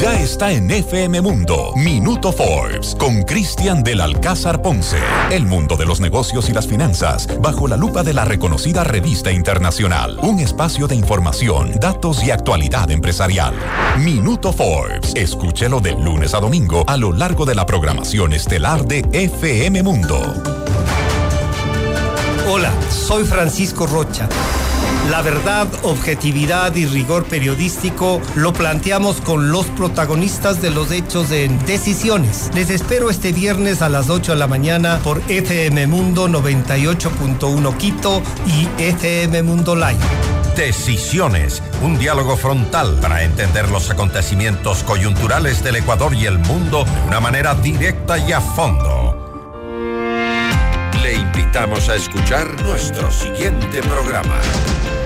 Ya está en FM Mundo, Minuto Forbes, con Cristian del Alcázar Ponce. El mundo de los negocios y las finanzas, bajo la lupa de la reconocida revista internacional. Un espacio de información, datos y actualidad empresarial. Minuto Forbes. Escúchelo de lunes a domingo a lo largo de la programación estelar de FM Mundo. Hola, soy Francisco Rocha. La verdad, objetividad y rigor periodístico lo planteamos con los protagonistas de los hechos en Decisiones. Les espero este viernes a las 8 de la mañana por FM Mundo 98.1 Quito y FM Mundo Live. Decisiones, un diálogo frontal para entender los acontecimientos coyunturales del Ecuador y el mundo de una manera directa y a fondo. Le invitamos a escuchar nuestro siguiente programa.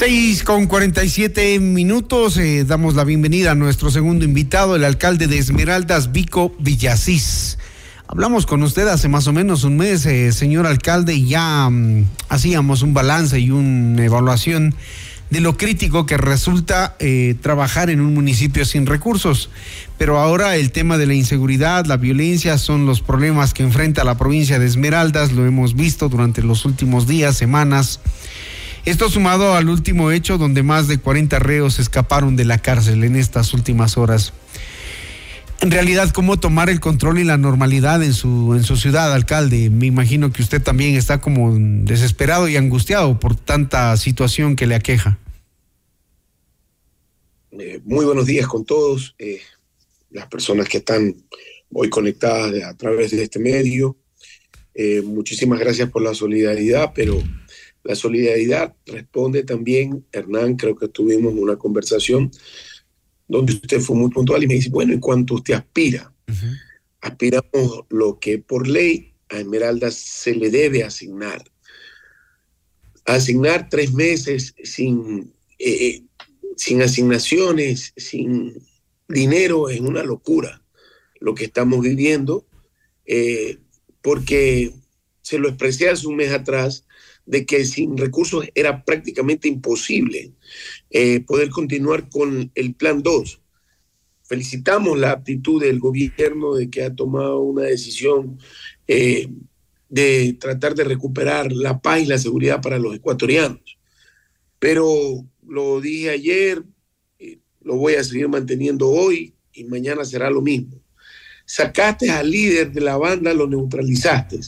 6 con 47 minutos. eh, damos la bienvenida a nuestro segundo invitado, el alcalde de Esmeraldas, Vico Villasís. Hablamos con usted hace más o menos un mes, eh, señor alcalde, y ya mm, hacíamos un balance y una evaluación de lo crítico que resulta eh, trabajar en un municipio sin recursos. Pero ahora el tema de la inseguridad, la violencia son los problemas que enfrenta la provincia de Esmeraldas, lo hemos visto durante los últimos días, semanas. Esto sumado al último hecho donde más de 40 reos escaparon de la cárcel en estas últimas horas. En realidad, ¿cómo tomar el control y la normalidad en su, en su ciudad, alcalde? Me imagino que usted también está como desesperado y angustiado por tanta situación que le aqueja. Eh, muy buenos días con todos, eh, las personas que están hoy conectadas a través de este medio. Eh, muchísimas gracias por la solidaridad, pero la solidaridad responde también, Hernán, creo que tuvimos una conversación donde usted fue muy puntual y me dice, bueno, ¿y cuánto usted aspira? Aspiramos lo que por ley a Esmeralda se le debe asignar. Asignar tres meses sin, eh, sin asignaciones, sin dinero, es una locura lo que estamos viviendo, eh, porque se lo expresé hace un mes atrás, de que sin recursos era prácticamente imposible eh, poder continuar con el plan 2. Felicitamos la actitud del gobierno de que ha tomado una decisión eh, de tratar de recuperar la paz y la seguridad para los ecuatorianos. Pero lo dije ayer, lo voy a seguir manteniendo hoy y mañana será lo mismo. Sacaste al líder de la banda, lo neutralizaste.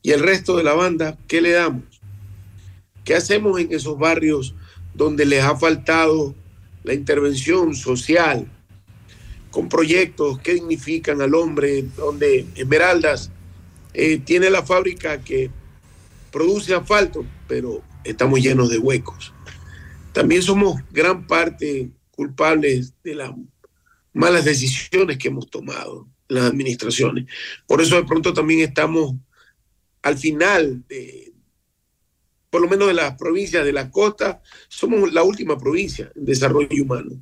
Y el resto de la banda, ¿qué le damos? ¿Qué hacemos en esos barrios donde les ha faltado la intervención social con proyectos que dignifican al hombre, donde Esmeraldas eh, tiene la fábrica que produce asfalto, pero estamos llenos de huecos. También somos gran parte culpables de las malas decisiones que hemos tomado las administraciones. Por eso de pronto también estamos al final de, por lo menos de las provincias de la costa, somos la última provincia en desarrollo humano.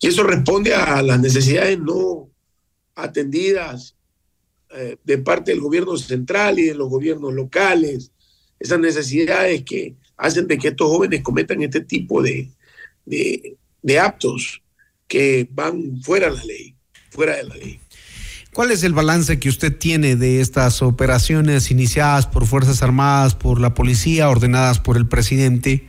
Y eso responde a las necesidades no atendidas eh, de parte del gobierno central y de los gobiernos locales, esas necesidades que hacen de que estos jóvenes cometan este tipo de, de, de actos que van fuera de la ley, fuera de la ley. ¿Cuál es el balance que usted tiene de estas operaciones iniciadas por Fuerzas Armadas, por la policía, ordenadas por el presidente?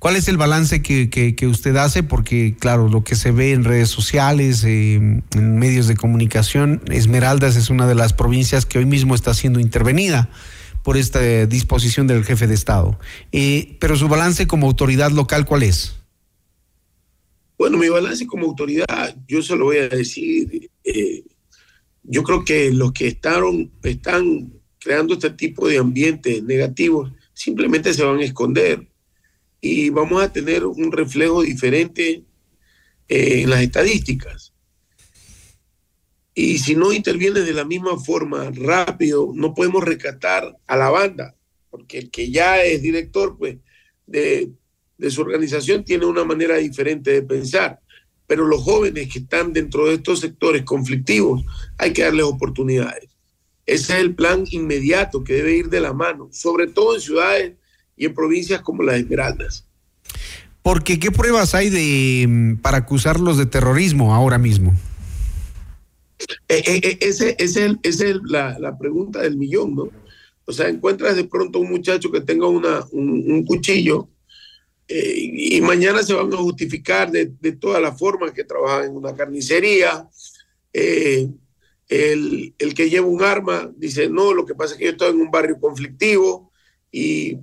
¿Cuál es el balance que, usted hace? Porque, claro, lo que se ve en redes sociales, eh, en medios de comunicación, Esmeraldas es una de las provincias que hoy mismo está siendo intervenida por esta disposición del jefe de Estado. Eh, pero su balance como autoridad local, ¿cuál es? Bueno, mi balance como autoridad, yo se lo voy a decir. Eh, yo creo que los que están, están creando este tipo de ambientes negativos simplemente se van a esconder y vamos a tener un reflejo diferente eh, en las estadísticas. Y si no interviene de la misma forma rápido, no podemos rescatar a la banda, porque el que ya es director pues, de, de su organización tiene una manera diferente de pensar pero los jóvenes que están dentro de estos sectores conflictivos hay que darles oportunidades. Ese es el plan inmediato que debe ir de la mano, sobre todo en ciudades y en provincias como las Esmeraldas. Porque ¿qué pruebas hay de mm, para acusarlos de terrorismo ahora mismo? Eh, eh, eh, ese, ese, esa es la, pregunta del millón, ¿no? O sea, encuentras de pronto un muchacho que tenga una, un cuchillo eh, y mañana se van a justificar de, de todas las formas que trabajan en una carnicería. Eh, el, el, que lleva un arma dice, no, lo que pasa es que yo estoy en un barrio conflictivo y,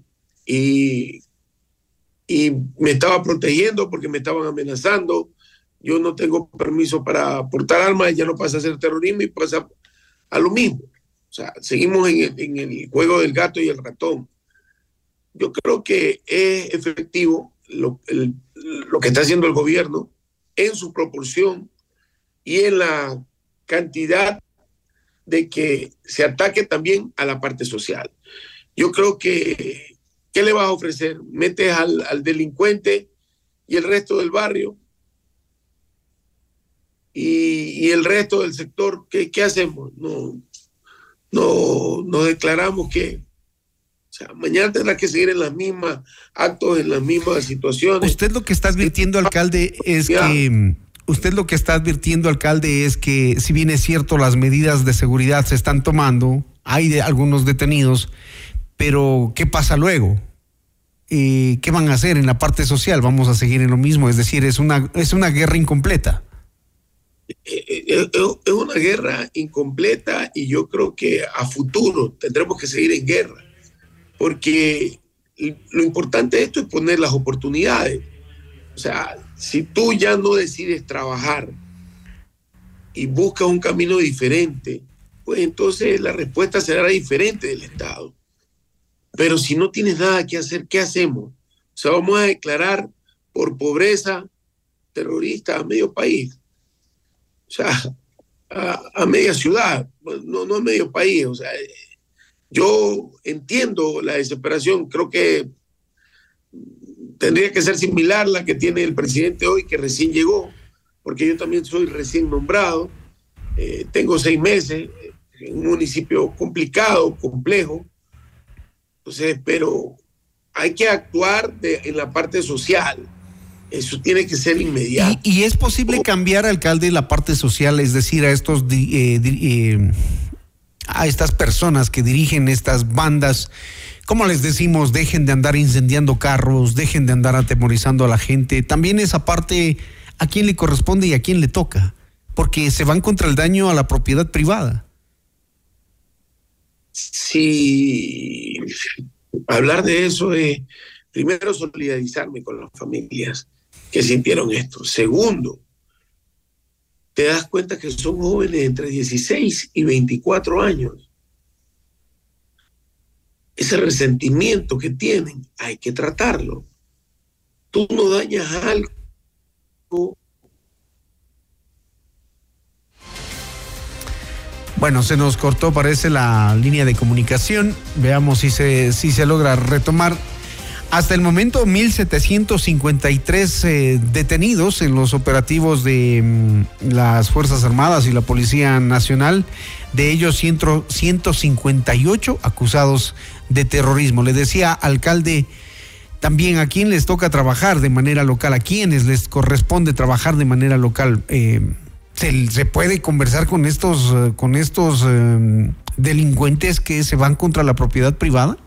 y, y me estaba protegiendo porque me estaban amenazando. Yo no tengo permiso para portar armas, ya no pasa a ser terrorismo y pasa a lo mismo. O sea, seguimos en en el juego del gato y el ratón yo creo que es efectivo lo, que está haciendo el gobierno en su proporción y en la cantidad de que se ataque también a la parte social. Yo creo que, ¿qué le vas a ofrecer? Metes al, delincuente y el resto del barrio y, el resto del sector, ¿qué, qué hacemos? No, no, nos declaramos que mañana tendrá que seguir en las mismas actos, en las mismas situaciones. Usted lo que está advirtiendo, alcalde, es que usted lo que está advirtiendo, alcalde, es que si bien es cierto las medidas de seguridad se están tomando, hay de algunos detenidos, pero ¿qué pasa luego? ¿Qué van a hacer en la parte social? Vamos a seguir en lo mismo, es decir, es una, es una guerra incompleta. Eh, eh, es una guerra incompleta y yo creo que a futuro tendremos que seguir en guerra porque lo importante de esto es poner las oportunidades. O sea, si tú ya no decides trabajar y buscas un camino diferente, pues entonces la respuesta será diferente del Estado. Pero si no tienes nada que hacer, ¿qué hacemos? O sea, vamos a declarar por pobreza terrorista a medio país. O sea, a, media ciudad, no, no a medio país. O sea, yo entiendo la desesperación, creo que tendría que ser similar la que tiene el presidente hoy, que recién llegó, porque yo también soy recién nombrado, eh, tengo seis meses en un municipio complicado, complejo, entonces espero hay que actuar de- en la parte social. Eso tiene que ser inmediato. ¿Y, y es posible cambiar, alcalde, la parte social, es decir, a estos eh, eh, a estas personas que dirigen estas bandas? ¿Cómo les decimos? Dejen de andar incendiando carros, dejen de andar atemorizando a la gente. También esa parte, ¿a quién le corresponde y a quién le toca? Porque se van contra el daño a la propiedad privada. Sí, hablar de eso es, primero, solidarizarme con las familias que sintieron esto. Segundo, te das cuenta que son jóvenes entre 16 y 24 años. Ese resentimiento que tienen, hay que tratarlo. Tú no dañas algo Bueno, se nos cortó, parece, la línea de comunicación. Veamos si se, si se logra retomar. Hasta el momento, 1.753 eh, detenidos en los operativos de mm, las Fuerzas Armadas y la Policía Nacional. De ellos, 100 158 acusados de terrorismo. Le decía, alcalde, también a quién les toca trabajar de manera local, a quiénes les corresponde trabajar de manera local. Eh, ¿se, puede conversar con estos, eh, con estos delincuentes que se van contra la propiedad privada?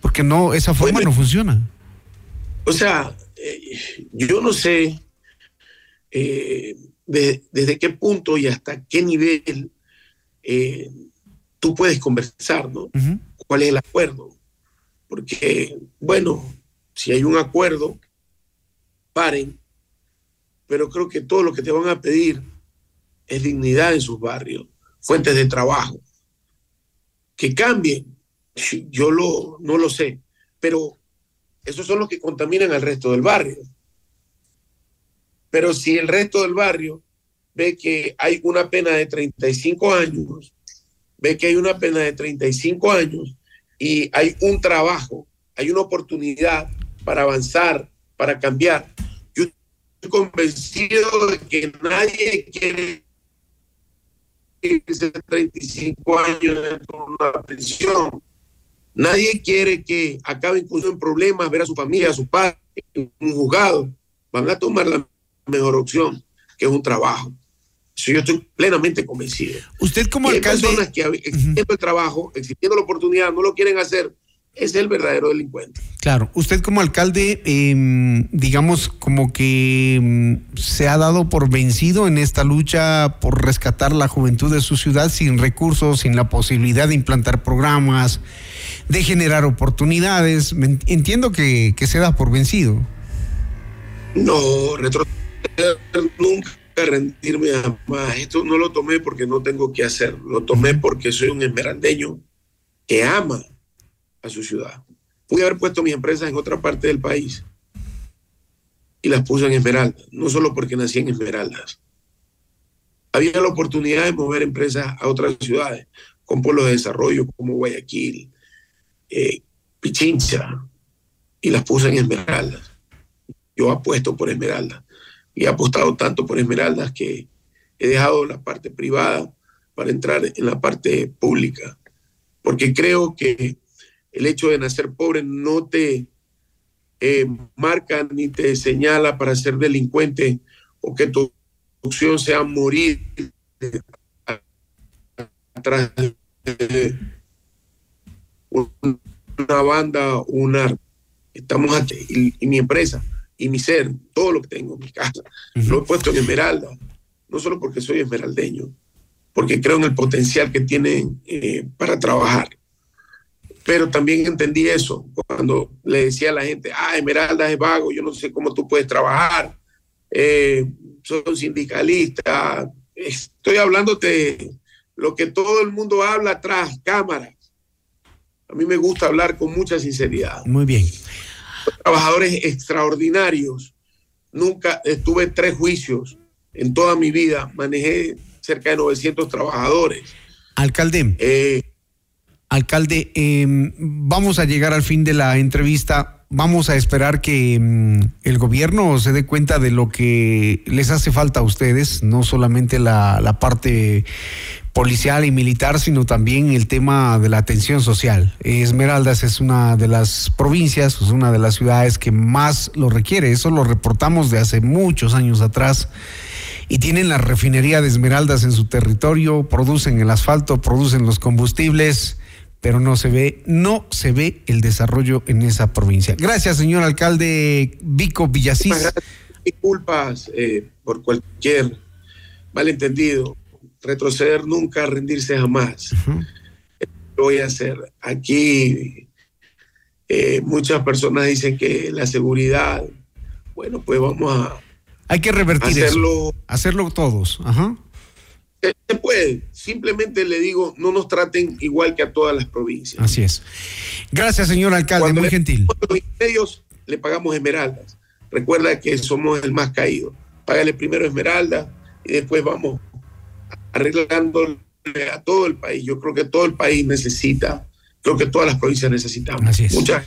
Porque no, esa forma no funciona. O sea, eh, yo no sé eh, de- desde qué punto y hasta qué nivel eh, tú puedes conversar, ¿no? ¿Cuál es el acuerdo? Porque, bueno, si hay un acuerdo, paren, pero creo que todo lo que te van a pedir es dignidad en sus barrios, fuentes de trabajo. Que cambien, yo lo, no lo sé, pero esos son los que contaminan al resto del barrio. Pero si el resto del barrio ve que hay una pena de 35 años, ve que hay una pena de 35 años y hay un trabajo, hay una oportunidad para avanzar, para cambiar. Yo estoy convencido de que nadie quiere irse 35 años dentro de una prisión. Nadie quiere que acabe incluso en problemas, ver a su familia, a su padre, en un juzgado. Van a tomar la mejor opción, que es un trabajo. Eso yo estoy plenamente convencido. Usted como Y hay alcalde... personas que existiendo el trabajo, existiendo la oportunidad, no lo quieren hacer, es el verdadero delincuente. Claro, usted como alcalde, eh, digamos, como que mm, se ha dado por vencido en esta lucha por rescatar la juventud de su ciudad sin recursos, sin la posibilidad de implantar programas, de generar oportunidades. Entiendo que, que se da por vencido. No, retroceder nunca, rendirme jamás. Esto no lo tomé porque no tengo que hacer, lo tomé porque soy un esmeraldeño que ama a su ciudad. Pude haber puesto mis empresas en otra parte del país y las puse en Esmeraldas, no solo porque nací en Esmeraldas. Había la oportunidad de mover empresas a otras ciudades, con pueblos de desarrollo como Guayaquil, eh, Pichincha, y las puse en Esmeraldas. Yo apuesto por Esmeraldas y he apostado tanto por Esmeraldas que he dejado la parte privada para entrar en la parte pública, porque creo que el hecho de nacer pobre no te eh, marca ni te señala para ser delincuente o que tu opción sea morir atrás de una banda o un arma. Estamos aquí, y, y mi empresa y mi ser, todo lo que tengo, mi casa, lo he puesto en Esmeralda, no solo porque soy esmeraldeño, porque creo en el potencial que tienen eh, para trabajar. Pero también entendí eso cuando le decía a la gente, ah, Esmeralda es vago, yo no sé cómo tú puedes trabajar, eh, soy sindicalista, estoy hablándote de lo que todo el mundo habla tras cámaras. A mí me gusta hablar con mucha sinceridad. Muy bien. Trabajadores extraordinarios. Nunca estuve en tres juicios en toda mi vida. Manejé cerca de 900 trabajadores. Alcalde. Eh, Alcalde, eh, vamos a llegar al fin de la entrevista. vamos a esperar que mm, el gobierno se dé cuenta de lo que les hace falta a ustedes, no solamente la, la parte policial y militar, sino también el tema de la atención social. Esmeraldas es una de las provincias, es una de las ciudades que más lo requiere. Eso lo reportamos de hace muchos años atrás. Y tienen la refinería de Esmeraldas en su territorio, producen el asfalto, producen los combustibles, pero no se ve, no se ve el desarrollo en esa provincia. Gracias, señor alcalde Vico Villasís. Disculpas eh, por cualquier malentendido retroceder nunca, rendirse jamás. Lo voy a hacer. Aquí eh, muchas personas dicen que la seguridad, bueno, pues vamos a... Hay que revertir hacerlo, Hacerlo todos. Ajá. Se puede. Simplemente le digo, no nos traten igual que a todas las provincias. Así es. Gracias, señor alcalde, muy gentil. Los medios le pagamos esmeraldas. Recuerda que somos el más caído. Págale primero esmeralda y después vamos arreglando a todo el país. Yo creo que todo el país necesita, creo que todas las provincias necesitamos. Así es. Muchas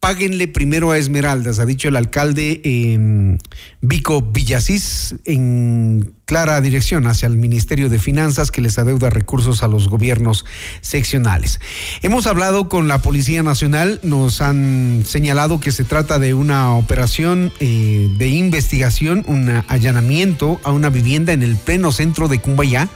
páguenle primero a Esmeraldas, ha dicho el alcalde eh, Vico Villasís, en clara dirección hacia el Ministerio de Finanzas que les adeuda recursos a los gobiernos seccionales. Hemos hablado con la Policía Nacional, nos han señalado que se trata de una operación eh, de investigación, un allanamiento a una vivienda en el pleno centro de Cumbayá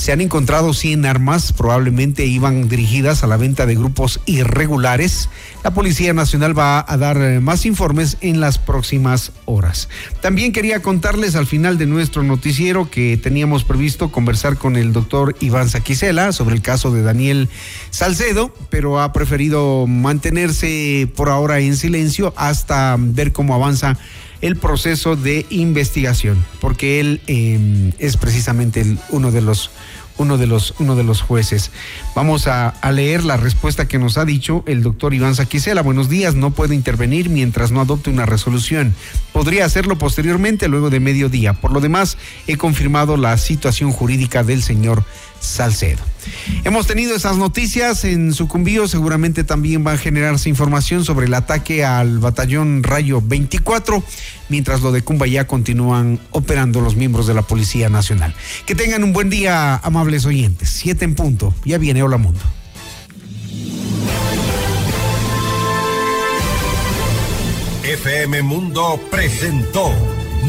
se han encontrado 100 armas, probablemente iban dirigidas a la venta de grupos irregulares. La Policía Nacional va a dar eh, más informes en las próximas horas. También quería contarles al final de nuestro noticiero que teníamos previsto conversar con el doctor Iván Saquicela sobre el caso de Daniel Salcedo, pero ha preferido mantenerse por ahora en silencio hasta ver cómo avanza el proceso de investigación, porque él eh, es precisamente uno de los uno de los, uno de los jueces. Vamos a, leer la respuesta que nos ha dicho el doctor Iván Saquicela. Buenos días, no puedo intervenir mientras no adopte una resolución. Podría hacerlo posteriormente, luego de mediodía. Por lo demás, he confirmado la situación jurídica del señor Salcedo. Hemos tenido esas noticias en Sucumbío, seguramente también va a generarse información sobre el ataque al batallón Rayo 24, mientras lo de ya continúan operando los miembros de la Policía Nacional. Que tengan un buen día, amables oyentes. Siete en punto, ya viene Hola Mundo. FM Mundo presentó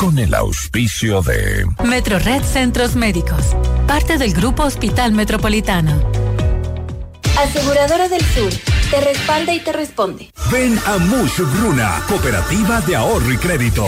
con el auspicio de Metro Red Centros Médicos, parte del Grupo Hospital Metropolitano. Aseguradora del Sur, te respalda y te responde. Ven a Mush Bruna, Cooperativa de Ahorro y Crédito.